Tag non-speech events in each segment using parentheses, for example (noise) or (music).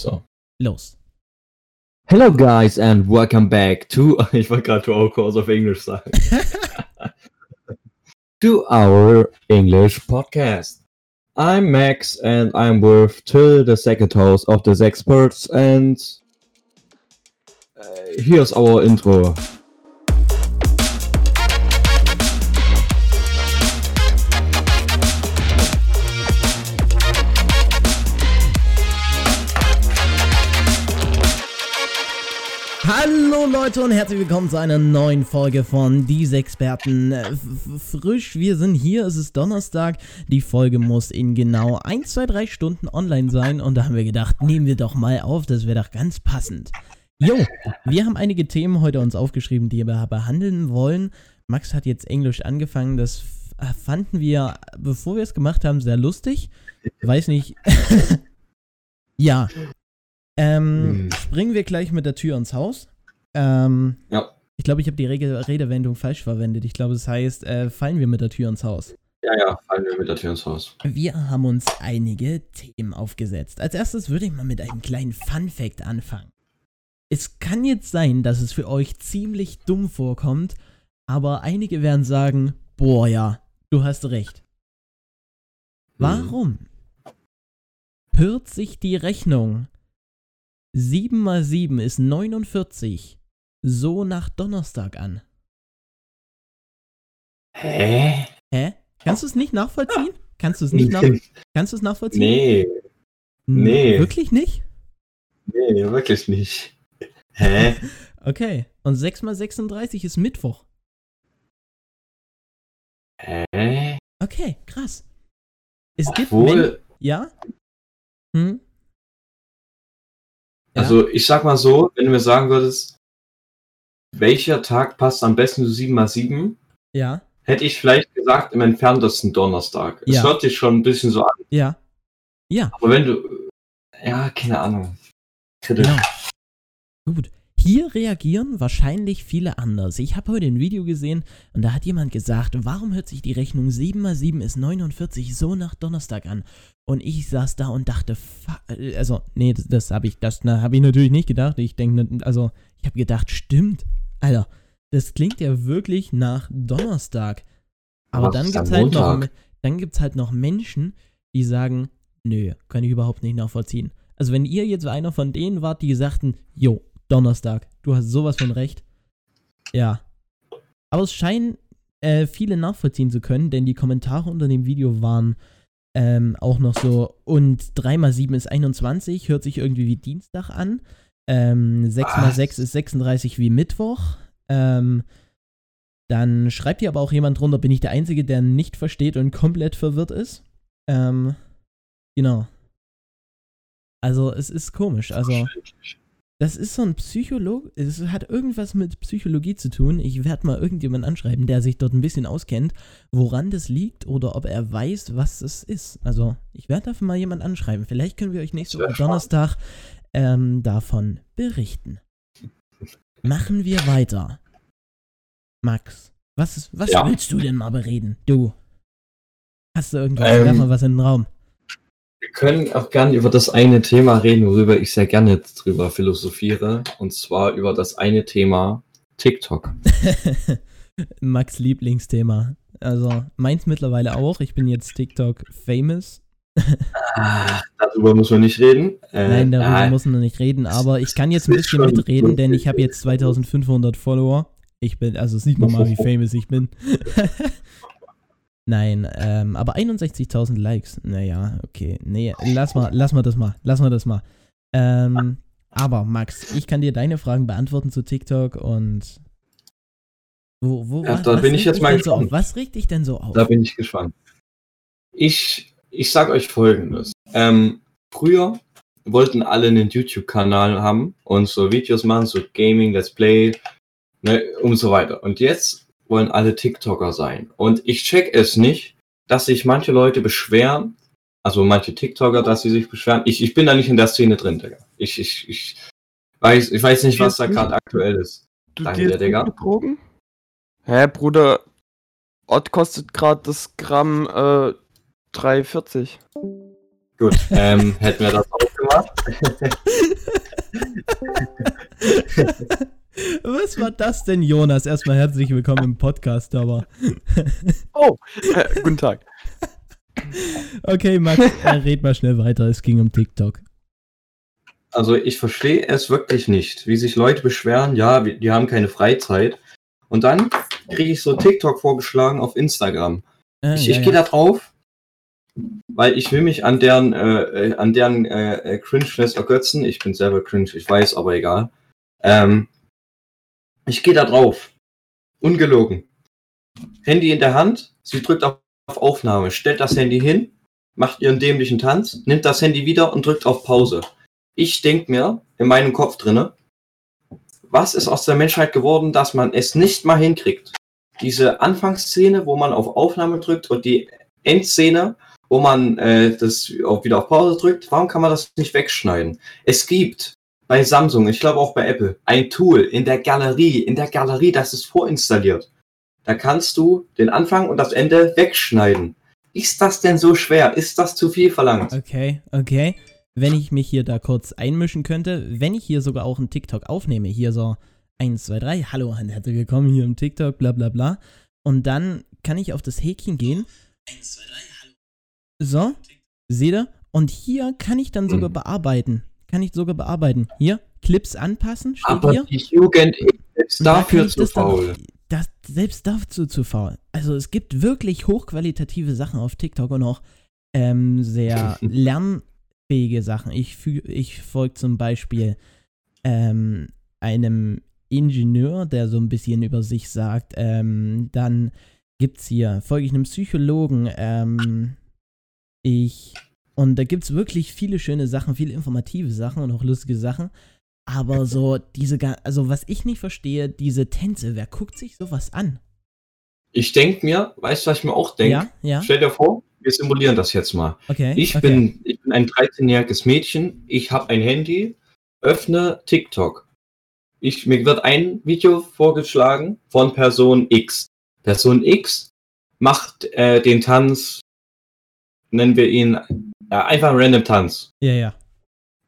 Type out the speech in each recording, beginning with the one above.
So. Los. Hello guys and welcome back to ich wollte gerade to our course of English sagen. (laughs) to our English podcast. I'm Max and I'm with till the second host of the experts and uh, here's our intro. Leute und herzlich willkommen zu einer neuen Folge von Diese Experten. Äh, frisch, wir sind hier, es ist Donnerstag. Die Folge muss in genau 1, 2, 3 Stunden online sein und da haben wir gedacht, nehmen wir doch mal auf, das wäre doch ganz passend. Jo, wir haben einige Themen heute uns aufgeschrieben, die wir behandeln wollen. Max hat jetzt Englisch angefangen, das fanden wir, bevor wir es gemacht haben, sehr lustig. Weiß nicht. (laughs) ja, ähm, hm. Springen wir gleich mit der Tür ins Haus. Ähm, ja. Ich glaube, ich habe die Rede Redewendung falsch verwendet. Ich glaube, es das heißt, äh, fallen wir mit der Tür ins Haus. Ja, ja, fallen wir mit der Tür ins Haus. Wir haben uns einige Themen aufgesetzt. Als erstes würde ich mal mit einem kleinen Fun-Fact anfangen. Es kann jetzt sein, dass es für euch ziemlich dumm vorkommt, aber einige werden sagen: Boah, ja, du hast recht. Mhm. Warum hört sich die Rechnung 7 mal 7 ist 49. So nach Donnerstag an. Hä? Hä? Kannst du es nicht nachvollziehen? Kannst du es nicht nach Kannst du es nachvollziehen? Nee. Nee. Wirklich nicht? Nee, wirklich nicht. Hä? (laughs) okay. Und 6 mal 36 ist Mittwoch. Hä? Okay, krass. Es Obwohl, gibt. ja? Hm? Also ich sag mal so, wenn du mir sagen würdest, welcher Tag passt am besten zu 7 mal 7? Ja. Hätte ich vielleicht gesagt, im entferntesten Donnerstag. Es ja. hört sich schon ein bisschen so an. Ja. Ja. Aber wenn du. Ja, keine Ahnung. Kritisch. Genau. Gut. Hier reagieren wahrscheinlich viele anders. Ich habe heute ein Video gesehen und da hat jemand gesagt, warum hört sich die Rechnung 7 mal 7 ist 49 so nach Donnerstag an? Und ich saß da und dachte, also, nee, das, das habe ich, das habe ich natürlich nicht gedacht. Ich denke, also, ich habe gedacht, stimmt, Alter, das klingt ja wirklich nach Donnerstag. Aber dann gibt's halt noch, dann gibt's halt noch Menschen, die sagen, nö, kann ich überhaupt nicht nachvollziehen. Also wenn ihr jetzt einer von denen wart, die sagten, jo, Donnerstag. Du hast sowas von recht. Ja. Aber es scheinen äh, viele nachvollziehen zu können, denn die Kommentare unter dem Video waren ähm, auch noch so, und 3 mal 7 ist 21, hört sich irgendwie wie Dienstag an. Ähm, 6 mal 6 ist 36 wie Mittwoch. Ähm, dann schreibt hier aber auch jemand drunter, bin ich der Einzige, der nicht versteht und komplett verwirrt ist. Ähm, genau. Also es ist komisch. Also das ist so ein Psycholog, es hat irgendwas mit Psychologie zu tun. Ich werde mal irgendjemanden anschreiben, der sich dort ein bisschen auskennt, woran das liegt oder ob er weiß, was es ist. Also, ich werde dafür mal jemanden anschreiben. Vielleicht können wir euch nächste Woche Donnerstag ähm, davon berichten. Machen wir weiter. Max, was, was ja. willst du denn mal bereden? Du. Hast du irgendwas? Ähm, mal was in den Raum. Wir können auch gerne über das eine Thema reden, worüber ich sehr gerne drüber philosophiere. Und zwar über das eine Thema TikTok. (laughs) Max Lieblingsthema. Also meins mittlerweile auch. Ich bin jetzt TikTok famous. Ah, darüber muss man nicht reden. Äh, Nein, darüber ah, muss man nicht reden. Aber ich kann jetzt ein bisschen mitreden, denn ich habe jetzt 2500 Follower. Ich bin, also sieht man mal, wie (laughs) famous ich bin. (laughs) Nein, ähm, aber 61.000 Likes. Naja, okay. Nee, lass mal, lass mal das mal. Lass mal das mal. Ähm, aber Max, ich kann dir deine Fragen beantworten zu TikTok und wo, wo ja, was, da bin ich jetzt mal gespannt. So was regt dich denn so auf? Da bin ich gespannt. Ich, ich sag euch folgendes. Ähm, früher wollten alle einen YouTube-Kanal haben und so Videos machen, so Gaming, Let's Play, ne, und so weiter. Und jetzt wollen alle TikToker sein. Und ich check es nicht, dass sich manche Leute beschweren, also manche TikToker, dass sie sich beschweren. Ich, ich bin da nicht in der Szene drin, Digga. Ich, ich, ich, weiß, ich weiß nicht, was da gerade aktuell ist. Du Danke dir, Digga. Drogen? Hä, Bruder, Ott kostet gerade das Gramm äh, 3,40. Gut, ähm, hätten wir das auch gemacht. (laughs) Was war das denn, Jonas? Erstmal herzlich willkommen im Podcast, aber. (laughs) Oh, äh, guten Tag. Okay, Max, äh, red mal schnell weiter. Es ging um TikTok. Also ich verstehe es wirklich nicht, wie sich Leute beschweren, ja, die haben keine Freizeit. Und dann kriege ich so TikTok vorgeschlagen auf Instagram. Äh, Ich, ja, ich gehe ja. da drauf, weil ich will mich an deren, äh, äh, an deren äh, äh, Cringeness ergötzen. Ich bin selber cringe, ich weiß, aber egal. Ähm, ich gehe da drauf. Ungelogen. Handy in der Hand, sie drückt auf Aufnahme, stellt das Handy hin, macht ihren dämlichen Tanz, nimmt das Handy wieder und drückt auf Pause. Ich denk mir in meinem Kopf drinne, was ist aus der Menschheit geworden, dass man es nicht mal hinkriegt? Diese Anfangsszene, wo man auf Aufnahme drückt und die Endszene, wo man äh, das auch wieder auf Pause drückt, warum kann man das nicht wegschneiden? Es gibt bei Samsung, ich glaube auch bei Apple, ein Tool in der Galerie, in der Galerie, das ist vorinstalliert. Da kannst du den Anfang und das Ende wegschneiden. Ist das denn so schwer? Ist das zu viel verlangt? Okay, okay. Wenn ich mich hier da kurz einmischen könnte, wenn ich hier sogar auch einen TikTok aufnehme, hier so 1, 2, 3, hallo und herzlich willkommen hier im TikTok, bla bla bla. Und dann kann ich auf das Häkchen gehen. 1, 2, 3, hallo. So, seht ihr? Und hier kann ich dann sogar Mhm. bearbeiten. Kann ich sogar bearbeiten. Hier, Clips anpassen, steht Aber hier. die Jugend ist da dafür ich zu das dann- faul. Das, selbst dazu zu faul. Also es gibt wirklich hochqualitative Sachen auf TikTok und auch ähm, sehr (laughs) lernfähige Sachen. Ich, ich folge zum Beispiel ähm, einem Ingenieur, der so ein bisschen über sich sagt. Ähm, dann gibt's hier, folge ich einem Psychologen. Ähm, ich und da gibt's wirklich viele schöne Sachen, viele informative Sachen und auch lustige Sachen. Aber (laughs) so diese, also was ich nicht verstehe, diese Tänze, wer guckt sich sowas an? Ich denke mir, weißt du, was ich mir auch denke? Ja, ja, Stell dir vor, wir simulieren das jetzt mal. okay. Ich, okay. bin, ich bin ein 13-jähriges Mädchen, ich habe ein Handy, öffne TikTok. Ich, mir wird ein Video vorgeschlagen von Person X. Person X macht äh, den Tanz, nennen wir ihn ja, einfach einen random Tanz. Ja, ja.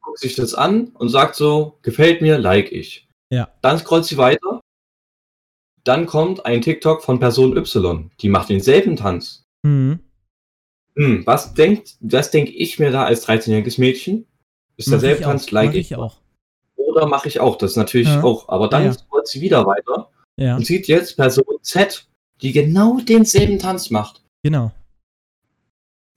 Guckt sich das an und sagt so, gefällt mir, like ich. Ja. Dann scrollt sie weiter. Dann kommt ein TikTok von Person Y, die macht denselben Tanz. Mhm. Hm, was denkt, was denke ich mir da als 13-jähriges Mädchen? Ist derselbe auch, Tanz, like mach ich. ich auch. Oder mache ich auch, das natürlich Ja. auch. Aber dann ja. scrollt sie wieder weiter Ja, und sieht jetzt Person Z, die genau denselben Tanz macht. genau.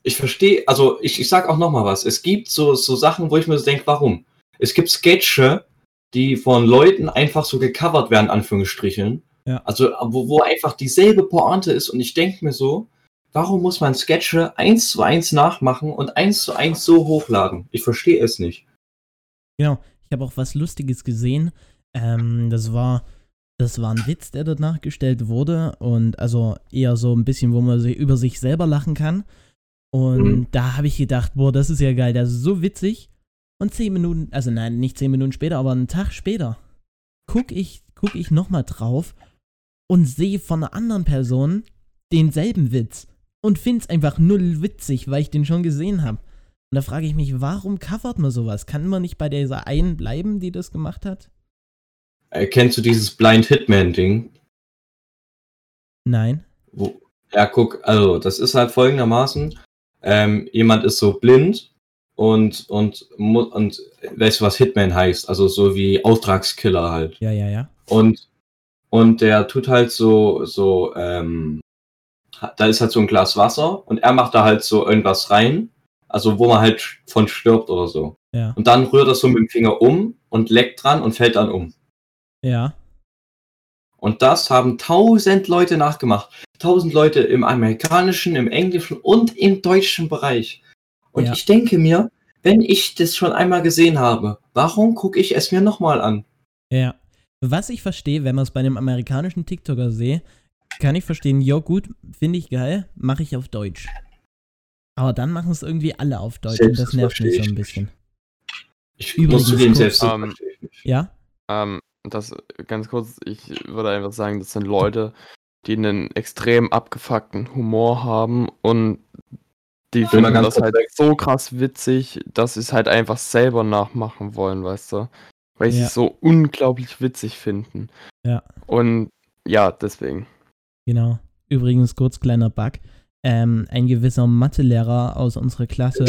Ich verstehe, also ich, ich sag auch noch mal was. Es gibt so, so Sachen, wo ich mir so denke, warum? Es gibt Sketche, die von Leuten einfach so gecovert werden, Anführungsstrichen. Ja. Also, wo, wo einfach dieselbe Pointe ist und ich denke mir so, warum muss man Sketche eins zu eins nachmachen und eins zu eins so hochladen? Ich verstehe es nicht. Genau. Ich habe auch was Lustiges gesehen. Ähm, das war, das war ein Witz, der dort nachgestellt wurde und also eher so ein bisschen, wo man über sich selber lachen kann. Und Mhm. da habe ich gedacht, boah, das ist ja geil, das ist so witzig. Und zehn Minuten, also nein, nicht zehn Minuten später, aber einen Tag später, guck ich, guck ich nochmal drauf und sehe von einer anderen Person denselben Witz und find's einfach null witzig, weil ich den schon gesehen habe. Und da frage ich mich, warum covert man sowas? Kann man nicht bei dieser einen bleiben, die das gemacht hat? Äh, kennst du dieses Blind Hitman-Ding? Nein. Wo, ja, guck, also das ist halt folgendermaßen, ähm, jemand ist so blind und, und, mu- und weißt du, was Hitman heißt? Also so wie Auftragskiller halt. Ja, ja, ja. Und, und der tut halt so, so, ähm, da ist halt so ein Glas Wasser und er macht da halt so irgendwas rein, also wo man halt von stirbt oder so. Ja. Und dann rührt er so mit dem Finger um und leckt dran und fällt dann um. Ja. Und das haben tausend Leute nachgemacht. Tausend Leute im amerikanischen, im englischen und im deutschen Bereich. Und Ja. ich denke mir, wenn ich das schon einmal gesehen habe, warum gucke ich es mir nochmal an? Ja. Was ich verstehe, wenn man es bei einem amerikanischen TikToker sehe, kann ich verstehen, ja gut, finde ich geil, mache ich auf Deutsch. Aber dann machen es irgendwie alle auf Deutsch Selbst und das nervt mich so ein bisschen. Ich Übrigens muss zugeben, selbst das Ähm. Ja? Ähm, das ganz kurz, ich würde einfach sagen, das sind Leute, die einen extrem abgefuckten Humor haben und Die finden ganz das halt weg. so krass witzig, dass sie es halt einfach selber nachmachen wollen, weißt du? Weil sie Ja. es so unglaublich witzig finden. Ja. Und ja, deswegen. Genau. Übrigens, kurz kleiner Bug. Ähm, ein gewisser Mathelehrer aus unserer Klasse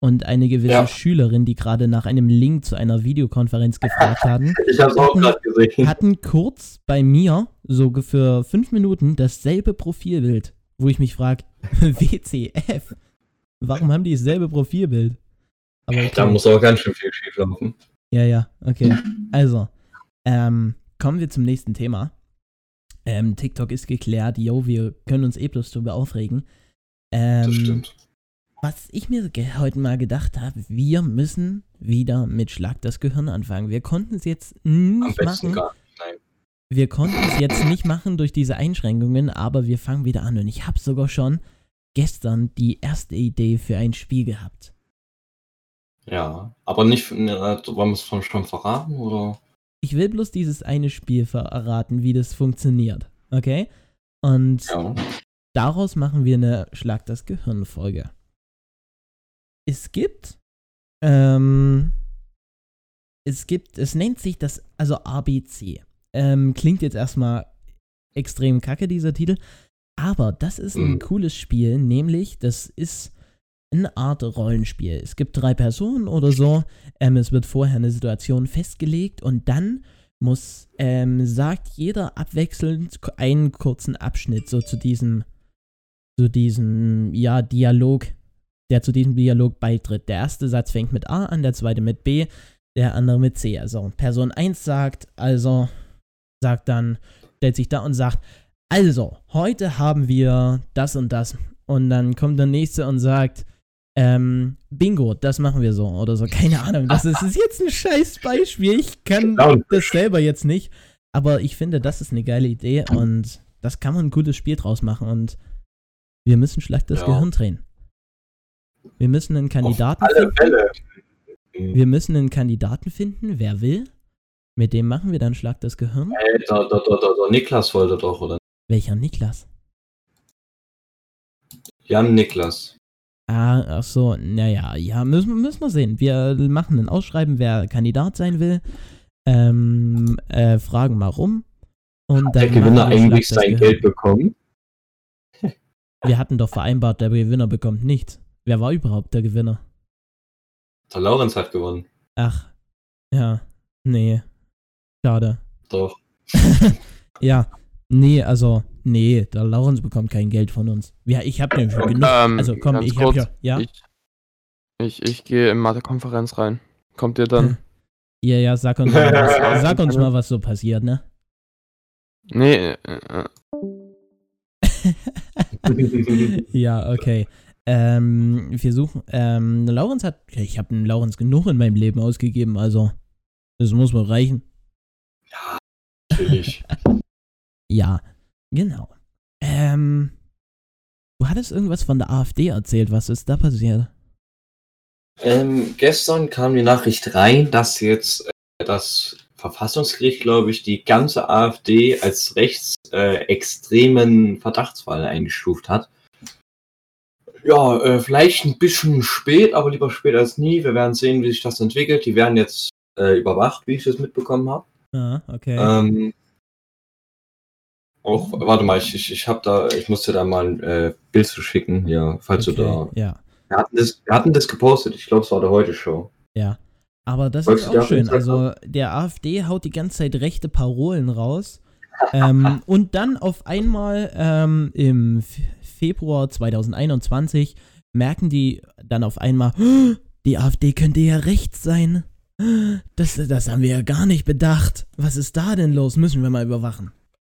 und eine gewisse Ja. Schülerin, die gerade nach einem Link zu einer Videokonferenz gefragt haben, (laughs) Ich hab's auch gerade gesehen. hatten kurz bei mir, so für fünf Minuten, dasselbe Profilbild, wo ich mich frage, (laughs) WCF? Warum haben die dasselbe Profilbild? Aber okay. Da muss auch ganz schön viel schief laufen. Ja, ja, okay. Also, ähm, kommen wir zum nächsten Thema. Ähm, TikTok ist geklärt, yo, wir können uns eh bloß drüber aufregen. Ähm, Das stimmt. Was ich mir heute mal gedacht habe, wir müssen wieder mit Schlag das Gehirn anfangen. Wir konnten es jetzt nicht machen. gar. Wir konnten es jetzt nicht machen durch diese Einschränkungen, aber wir fangen wieder an. Und ich habe sogar schon gestern die erste Idee für ein Spiel gehabt. Ja, aber nicht, ne, wollen wir es schon verraten, oder? Ich will bloß dieses eine Spiel verraten, wie das funktioniert. Okay? Und Ja. daraus machen wir eine Schlag das Gehirn-Folge. Es gibt, ähm, es gibt, es nennt sich das, also ABC. Ähm, klingt jetzt erstmal extrem kacke, dieser Titel. Aber das ist ein Mhm. cooles Spiel, nämlich, das ist eine Art Rollenspiel. Es gibt drei Personen oder so. Ähm, es wird vorher eine Situation festgelegt und dann muss, ähm, sagt jeder abwechselnd einen kurzen Abschnitt so zu diesem, zu diesem, ja, Dialog, der zu diesem Dialog beitritt. Der erste Satz fängt mit A an, der zweite mit B, der andere mit C. Also Person 1 sagt, also sagt dann, stellt sich da und sagt, also, heute haben wir das und das. Und dann kommt der nächste und sagt, ähm, Bingo, das machen wir so oder so. Keine Ahnung. Das ist, ist jetzt ein scheiß Beispiel. Ich kann Genau. das selber jetzt nicht. Aber ich finde, das ist eine geile Idee und das kann man ein gutes Spiel draus machen. Und wir müssen Schlag das Ja. Gehirn drehen. Wir müssen einen Kandidaten Auf alle finden. Fälle. Wir müssen einen Kandidaten finden, wer will. Mit dem machen wir dann Schlag das Gehirn. Äh, der, der, der, der, der Niklas wollte doch, oder? Welcher Niklas? Jan Niklas. Ah, ach so, naja, ja, müssen, müssen wir sehen. Wir machen ein Ausschreiben, wer Kandidat sein will. Ähm, äh, fragen mal rum. Und Hat der dann Gewinner machen wir eigentlich sein. Geld bekommen? Wir hatten doch vereinbart, der Gewinner bekommt nichts. Wer war überhaupt der Gewinner? Der Laurenz hat gewonnen. Ach, ja, nee. Schade. Doch. (laughs) ja, nee, also, nee, der Laurens bekommt kein Geld von uns. Ja, ich hab nämlich schon genug. Ähm, also komm, ich hab kurz, ja, ja, Ich, ich, ich gehe in Mathe-Konferenz rein. Kommt ihr dann? (laughs) ja, ja, sag uns mal, was, (laughs) sag uns mal, was so passiert, ne? Nee, äh, äh, ja, okay. Ähm, wir suchen, ähm, Laurens hat, ich habe dem Laurens genug in meinem Leben ausgegeben, also, das muss mal reichen. Natürlich. (laughs) Ja, genau. Ähm, du hattest irgendwas von der AfD erzählt, was ist da passiert? Ähm, gestern kam die Nachricht rein, dass jetzt äh, das Verfassungsgericht, glaube ich, die ganze AfD als rechtsextremen äh, Verdachtsfall eingestuft hat. Ja, äh, vielleicht ein bisschen spät, aber lieber spät als nie. Wir werden sehen, wie sich das entwickelt. Die werden jetzt äh, überwacht, wie ich das mitbekommen habe. Ah, okay. Ähm, auch, warte mal, ich, ich, ich habe da, ich musste da mal ein äh, Bild zu schicken, ja, falls du da. okay. Ja, Wir hatten das, wir hatten das gepostet, ich glaube, es war der Heute-Show. ja. Aber das Wolltest ist auch schön. Also, der AfD haut die ganze Zeit rechte Parolen raus. Ähm, und dann auf einmal ähm, im Februar 2021 merken die dann auf einmal, "Oh, (gasps) die AfD könnte ja rechts sein. (gasps) Das, das haben wir ja gar nicht bedacht. Was ist da denn los? Müssen wir mal überwachen.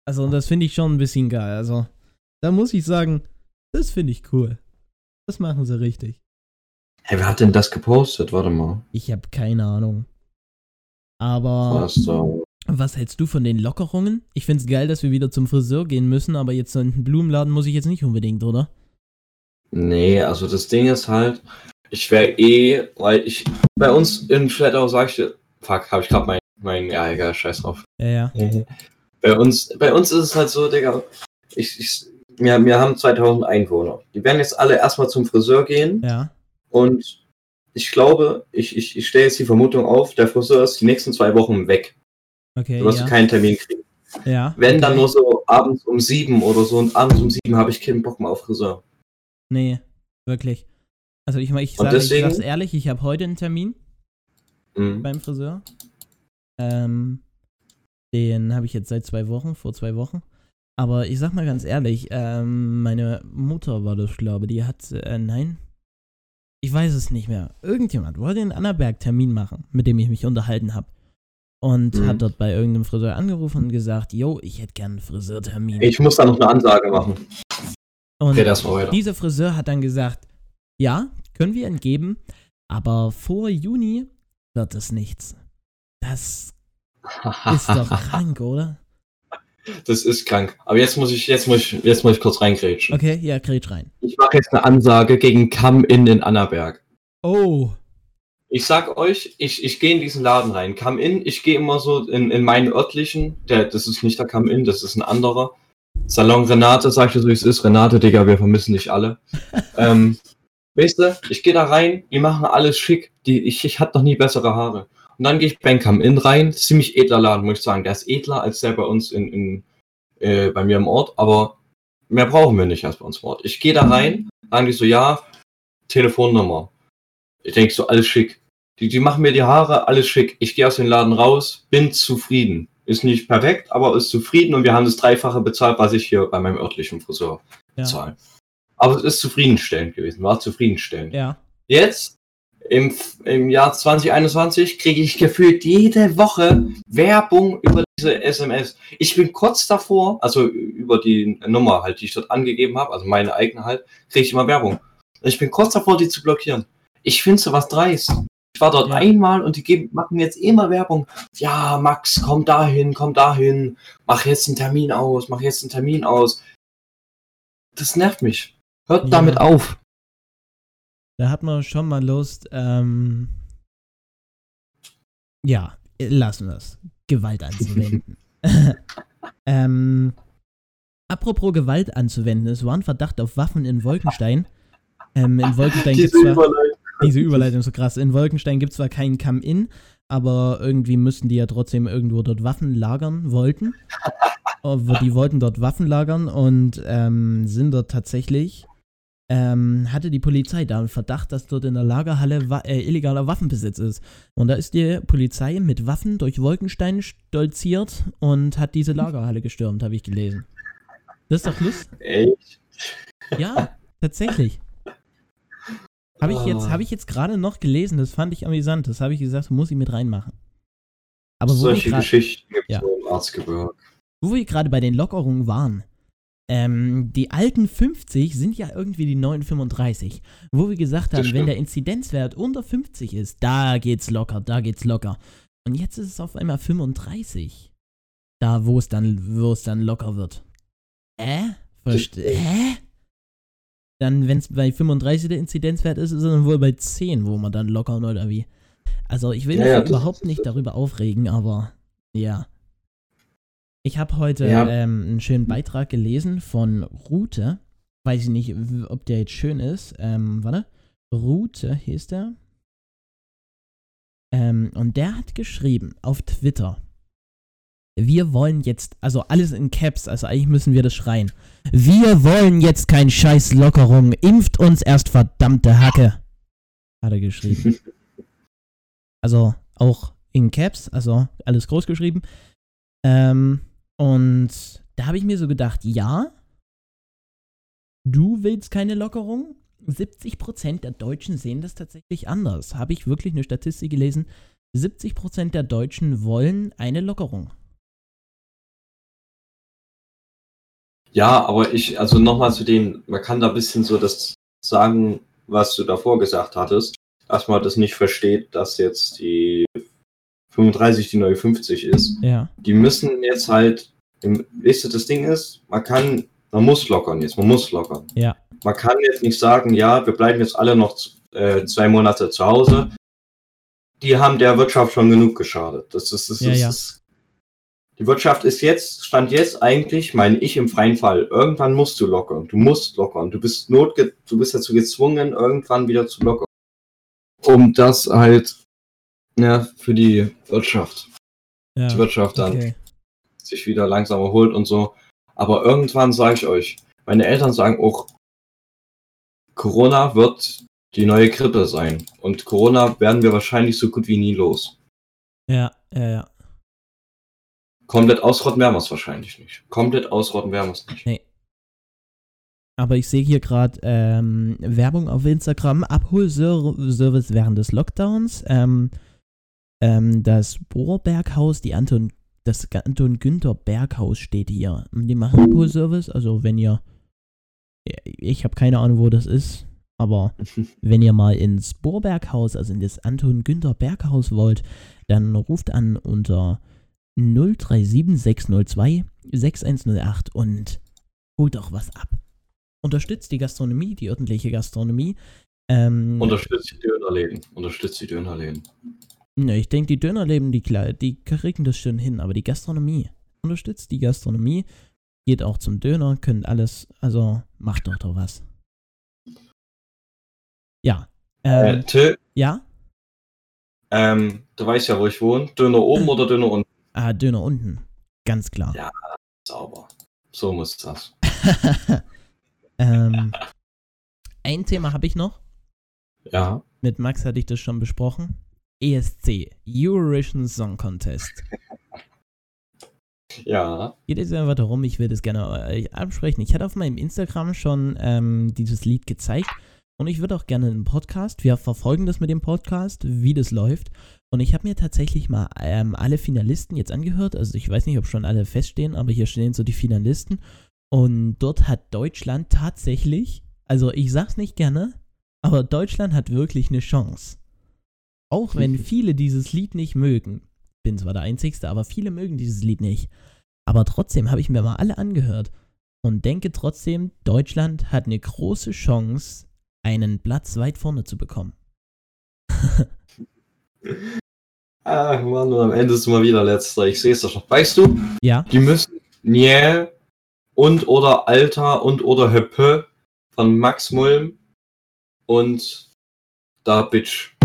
Also, das finde ich schon ein bisschen geil. Also, da muss ich sagen, das finde ich cool. Das machen sie richtig. Hey, wer hat denn das gepostet? Warte mal. Ich habe keine Ahnung. Aber Was da? Was hältst du von den Lockerungen? Ich find's geil, dass wir wieder zum Friseur gehen müssen, aber jetzt in den Blumenladen muss ich jetzt nicht unbedingt, oder? Nee, also das Ding ist halt, ich wäre eh, weil ich, bei uns in Flatau sag ich dir, fuck, habe ich gerade mein, mein, ja, egal, scheiß drauf. Ja, ja. (laughs) Bei uns, bei uns ist es halt so, Digga, ich, ich wir, wir haben 2000 Einwohner. Die werden jetzt alle erstmal zum Friseur gehen Ja. und ich glaube, ich, ich, ich stelle jetzt die Vermutung auf, der Friseur ist die nächsten zwei Wochen weg. Okay. Du wirst ja. keinen Termin kriegen. ja. Wenn dann okay. nur so abends um sieben oder so und abends um sieben habe ich keinen Bock mehr auf Friseur. Nee, wirklich. Also ich, sage, ich deswegen- sag's ehrlich, ich habe heute einen Termin Mhm. beim Friseur. Ähm, den habe ich jetzt seit zwei Wochen, vor zwei Wochen. Aber ich sag mal ganz ehrlich, ähm, meine Mutter war das, glaube die hat, äh, nein, ich weiß es nicht mehr. Irgendjemand wollte einen Annaberg-Termin machen, mit dem ich mich unterhalten habe. Und Mhm. hat dort bei irgendeinem Friseur angerufen und gesagt, yo, ich hätte gern einen Friseurtermin. Ich muss da noch eine Ansage machen. und weiter. dieser Friseur hat dann gesagt, ja, können wir entgeben, aber vor Juni wird es nichts. Das ist doch (laughs) krank, oder? Das ist krank. Aber jetzt muss ich, jetzt muss ich, jetzt muss ich kurz reingrätschen. Okay, ja, kretsch rein. Ich mache jetzt eine Ansage gegen Come-In in Annaberg. Oh, Ich sag euch, ich, ich gehe in diesen Laden rein. Come-In, ich gehe immer so in, in meinen örtlichen, der, das ist nicht der Come-In, das ist ein anderer. Salon Renate, sag ich dir so, wie es ist. Renate, Digga, wir vermissen dich alle. (laughs) ähm, weißt du, ich gehe da rein, die machen alles schick. Die, ich, ich hatte noch nie bessere Haare. Und dann gehe ich beim Come-In rein. Ziemlich edler Laden, muss ich sagen. Der ist edler als der bei uns in, in äh, bei mir im Ort, aber mehr brauchen wir nicht als bei uns im Ort. Ich gehe da rein, sagen die so, ja, Telefonnummer. Ich denke so, alles schick. Die, die machen mir die Haare, alles schick. Ich gehe aus dem Laden raus, bin zufrieden. Ist nicht perfekt, aber ist zufrieden und wir haben das Dreifache bezahlt, was ich hier bei meinem örtlichen Friseur ja. zahle. Aber es ist zufriedenstellend gewesen, war zufriedenstellend. Ja, Jetzt, im, im Jahr 2021, kriege ich gefühlt jede Woche Werbung über diese SMS. Ich bin kurz davor, also über die Nummer halt, die ich dort angegeben habe, also meine eigene halt, kriege ich immer Werbung. Ich bin kurz davor, die zu blockieren. Ich finde sowas dreist. Ich war dort Ja. einmal und die geben, machen jetzt immer Werbung. Ja, Max, komm dahin, komm dahin, mach jetzt einen Termin aus, mach jetzt einen Termin aus. Das nervt mich. Hört Ja. damit auf. da hat man schon mal Lust, ähm, ja, lassen wir es. Gewalt anzuwenden. (laughs) (laughs) ähm, apropos Gewalt anzuwenden, es war ein Verdacht auf Waffen in Wolkenstein. Ähm, in Wolkenstein gibt es zwar... Diese Überleitung ist so krass. In Wolkenstein gibt es zwar keinen Come-In, aber irgendwie müssten die ja trotzdem irgendwo dort Waffen lagern wollten. (laughs) Aber die wollten dort Waffen lagern und ähm, sind dort tatsächlich. Ähm, hatte die Polizei da einen Verdacht, dass dort in der Lagerhalle wa äh, illegaler Waffenbesitz ist. Und da ist die Polizei mit Waffen durch Wolkenstein stolziert und hat diese Lagerhalle gestürmt, habe ich gelesen. Das ist doch Lust. Echt? Ja, tatsächlich. Habe ich jetzt, Ah. habe ich jetzt gerade noch gelesen, das fand ich amüsant. Das habe ich gesagt, muss ich mit reinmachen. Aber Solche grad- Geschichten gibt es Ja. im Erzgebirge. wo wir gerade bei den Lockerungen waren. Ähm, die alten 50 sind ja irgendwie die neuen 35. Wo wir gesagt haben, wenn der Inzidenzwert unter 50 ist, da geht's locker, da geht's locker. Und jetzt ist es auf einmal 35. Da, wo es dann, wo es dann locker wird. Äh? Verste Hä? Dann, wenn es bei 35 der Inzidenzwert ist, ist es dann wohl bei 10, wo man dann lockern oder wie. Also ich will mich ja, ja, überhaupt nicht darüber aufregen, aber ja. Ich habe heute Ja. ähm, einen schönen Beitrag gelesen von Rute. Weiß ich nicht, ob der jetzt schön ist. Ähm, warte. Rute hieß der. Ähm, und der hat geschrieben auf Twitter. Wir wollen jetzt, also alles in Caps, also eigentlich müssen wir das schreien. Wir wollen jetzt kein Scheiß Lockerung. Impft uns erst verdammte Hacke. Hat er geschrieben. (laughs) Also auch in Caps, also alles groß geschrieben. Ähm, und da habe ich mir so gedacht, ja, du willst keine Lockerung? 70% der Deutschen sehen das tatsächlich anders. Habe ich wirklich eine Statistik gelesen? 70% der Deutschen wollen eine Lockerung. Ja, aber ich, also nochmal zu dem, man kann da ein bisschen so das sagen, was du davor gesagt hattest, dass man das nicht versteht, dass jetzt die 35 die neue 50 ist. Ja. Die müssen jetzt halt, im, weißt du, das Ding ist, man kann, man muss lockern jetzt, man muss lockern. Ja. Man kann jetzt nicht sagen, ja, wir bleiben jetzt alle noch äh, zwei Monate zu Hause. Die haben der Wirtschaft schon genug geschadet. Das ist, das Ja, ist, ja. das Die Wirtschaft ist jetzt, stand jetzt eigentlich, meine ich, im freien Fall. Irgendwann musst du lockern. Du musst lockern. Du bist notge du bist dazu gezwungen, irgendwann wieder zu lockern. Um das halt, ja, für die Wirtschaft. Ja, Die Wirtschaft dann okay. sich wieder langsam erholt und so. Aber irgendwann sage ich euch, meine Eltern sagen auch, Corona wird die neue Grippe sein. Und Corona werden wir wahrscheinlich so gut wie nie los. Ja, ja, ja. Komplett ausrotten werden wir es wahrscheinlich nicht. Komplett ausrotten werden wir es nicht. Nee. Aber ich sehe hier gerade ähm, Werbung auf Instagram, Abholservice während des Lockdowns, ähm, ähm, das Bohrberghaus, die Anton, das Anton Günther Berghaus steht hier. Die machen Abholservice, also wenn ihr, ich habe keine Ahnung, wo das ist, aber (laughs) wenn ihr mal ins Bohrberghaus, also in das Anton Günther Berghaus wollt, dann ruft an unter 037602 6108 und holt doch was ab. Unterstützt die Gastronomie, die örtliche Gastronomie. Ähm, Unterstützt die Dönerläden. Unterstützt die Dönerläden. ne, ich denke, die Dönerläden, die, die kriegen das schon hin, aber die Gastronomie. Unterstützt die Gastronomie, geht auch zum Döner, könnt alles, also macht doch doch was. Ja. Ähm, Äh, Till, ja? ähm, du weißt ja, wo ich wohne. Döner oben (clears throat) oder Döner unten? Ah, Döner unten. Ganz klar. Ja. Sauber. So muss das. (laughs) ähm, ein Thema habe ich noch. Ja. Mit Max hatte ich das schon besprochen. ESC, Eurovision Song Contest. Ja. Geht jetzt einfach darum, ich will das gerne äh, ansprechen. Ich hatte auf meinem Instagram schon ähm, dieses Lied gezeigt und ich würde auch gerne einen Podcast, wir verfolgen das mit dem Podcast, wie das läuft. Und ich habe mir tatsächlich mal ähm, alle Finalisten jetzt angehört. Also ich weiß nicht, ob schon alle feststehen, aber hier stehen so die Finalisten. Und dort hat Deutschland tatsächlich, also ich sag's nicht gerne, aber Deutschland hat wirklich eine Chance. Auch wenn viele dieses Lied nicht mögen. Bin zwar der Einzigste, aber viele mögen dieses Lied nicht. Aber trotzdem habe ich mir mal alle angehört und denke trotzdem, Deutschland hat eine große Chance, einen Platz weit vorne zu bekommen. Ach (laughs) Mann, und am Ende ist mal wieder letzter. Ich sehe es doch schon. Weißt du, Ja, die müssen Niel und oder Alter und oder Höppe von Max Mulm und da Bitch.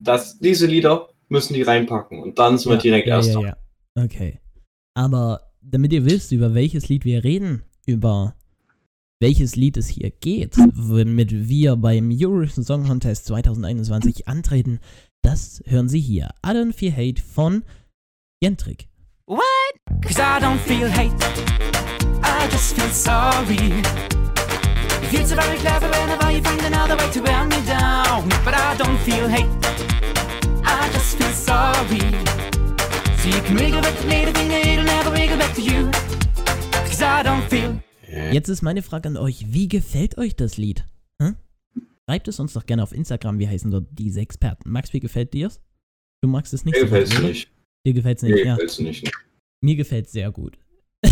Das, diese Lieder müssen die reinpacken und dann sind wir ja, direkt ja, Erster. ja, ja. Okay. Aber damit ihr wisst, über welches Lied wir reden, über welches Lied es hier geht, womit wir beim Eurovision Song Contest 2021 antreten, das hören Sie hier. I don't feel hate von Jentrik. Cause I don't feel hate, I just feel sorry. You feel so very clever whenever you find another way to wear me down. But I don't feel hate, I just feel sorry. So you can wiggle back to me, the thing it'll never wiggle back to you. Cause I don't feel Jetzt ist meine Frage an euch, wie gefällt euch das Lied? Hm? Schreibt es uns doch gerne auf Instagram, wir heißen dort diese Experten. Max, wie gefällt dir's? Du magst es nicht Mir so gefällt's gerne, oder? nicht. Dir gefällt's nicht, Mir ja. gefällt's nicht. Mir gefällt's sehr gut. (laughs)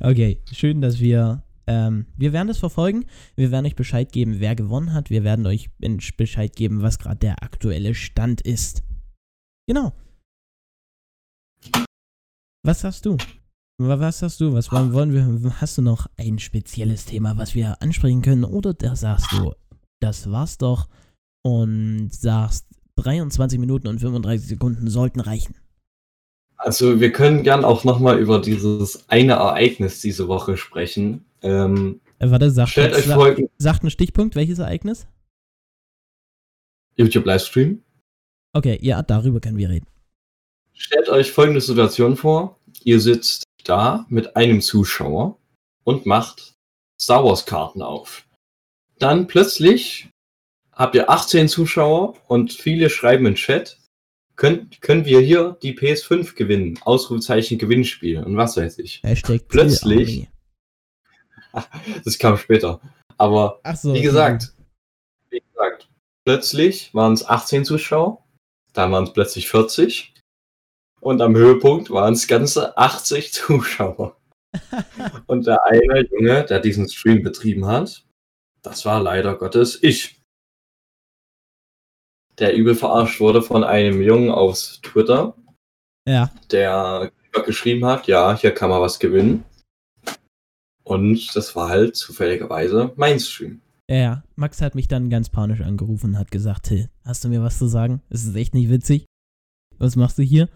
okay, schön, dass wir. Ähm, wir werden das verfolgen. Wir werden euch Bescheid geben, wer gewonnen hat. Wir werden euch Bescheid geben, was gerade der aktuelle Stand ist. Genau. Was hast du? Wa- Was hast du? Was wollen wir? Hast du noch ein spezielles Thema, was wir ansprechen können? Oder da sagst du, das war's doch und sagst, 23 Minuten und 35 Sekunden sollten reichen. Also wir können gern auch nochmal über dieses eine Ereignis diese Woche sprechen. Ähm, Äh, warte, sagt, stellt euch sa folgenden sagt einen Stichpunkt, welches Ereignis? YouTube-Livestream. Okay, ja, darüber können wir reden. Stellt euch folgende Situation vor. Ihr sitzt da mit einem Zuschauer und macht Star Wars Karten auf. Dann plötzlich habt ihr 18 Zuschauer und viele schreiben im Chat, können, können wir hier die PS5 gewinnen? Ausrufezeichen Gewinnspiel und was weiß ich. Hashtag Plötzlich- (laughs) Das kam später. Aber Achso. wie gesagt, wie gesagt, plötzlich waren es 18 Zuschauer, dann waren es plötzlich 40 und am Höhepunkt waren es ganze 80 (laughs) Zuschauer. Und der eine Junge, der diesen Stream betrieben hat, das war leider Gottes ich. Der übel verarscht wurde von einem Jungen aus Twitter. Ja. der geschrieben hat, ja, hier kann man was gewinnen. Und das war halt zufälligerweise mein Stream. Ja, ja. Max hat mich dann ganz panisch angerufen und hat gesagt, Till, hast du mir was zu sagen? Es ist echt nicht witzig. Was machst du hier?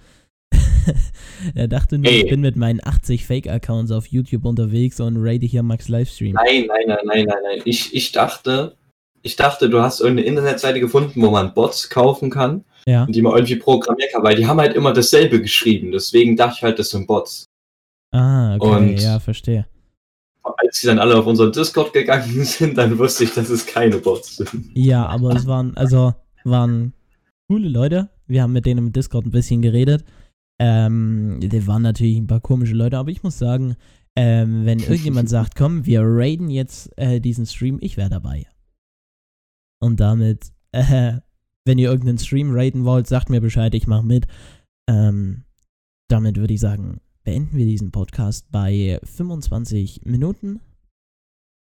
(laughs) er dachte nur, ich Ey. bin mit meinen 80 Fake-Accounts auf YouTube unterwegs und raide hier Max Livestream. Nein, nein, nein, nein, nein, nein. Ich, ich dachte, ich dachte, du hast irgendeine Internetseite gefunden, wo man Bots kaufen kann Ja. und die man irgendwie programmieren kann, weil die haben halt immer dasselbe geschrieben. Deswegen dachte ich halt, das sind Bots. Ah, okay, Und- ja, verstehe. Als sie dann alle auf unseren Discord gegangen (laughs) sind, dann wusste ich, dass es keine Bots sind. Ja, aber es waren, also, waren coole Leute. Wir haben mit denen im Discord ein bisschen geredet. Ähm, die waren natürlich ein paar komische Leute, aber ich muss sagen, ähm, wenn (laughs) irgendjemand sagt, komm, wir raiden jetzt äh, diesen Stream, ich wäre dabei. Und damit, (laughs) äh, wenn ihr irgendeinen Stream raiden wollt, sagt mir Bescheid, ich mache mit. Ähm, damit würde ich sagen, beenden wir diesen Podcast bei 25 Minuten.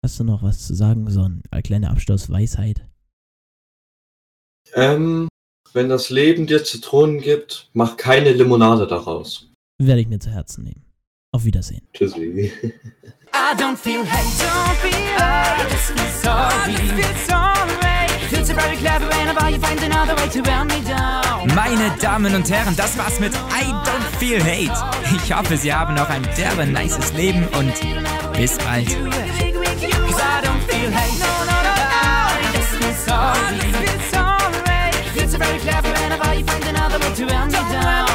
Hast du noch was zu sagen? So ein äh, kleiner Abschlussweisheit. Ähm, wenn das Leben dir Zitronen gibt, mach keine Limonade daraus. Werde ich mir zu Herzen nehmen. Auf Wiedersehen. Tschüssi. (laughs) I don't feel hate, don't feel hurt. Sorry, feels alright. clever whenever you find another way to run me down. Meine Damen und Herren, das war's mit I Don't Feel Hate. Ich hoffe, Sie haben noch ein derbe nices Leben und bis bald. I don't feel hate, no, no, no, I just feel sorry. very clever, and I you find another way to end me down.